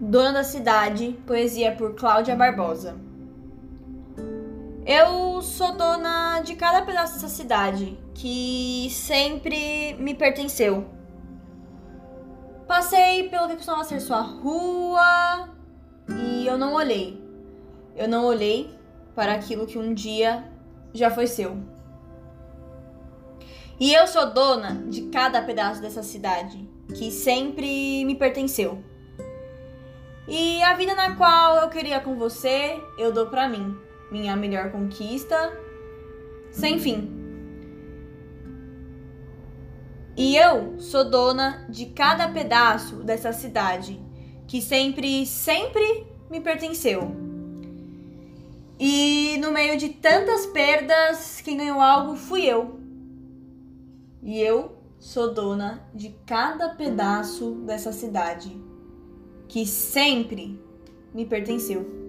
Dona da Cidade, poesia por Cláudia Barbosa. Eu sou dona de cada pedaço dessa cidade, que sempre me pertenceu. Passei pelo que costumava ser sua rua e eu não olhei. Eu não olhei para aquilo que um dia já foi seu. E eu sou dona de cada pedaço dessa cidade, que sempre me pertenceu. E a vida na qual eu queria com você, eu dou para mim, minha melhor conquista, sem fim. E eu sou dona de cada pedaço dessa cidade, que sempre, sempre me pertenceu. E no meio de tantas perdas, quem ganhou algo fui eu. E eu sou dona de cada pedaço dessa cidade que sempre me pertenceu.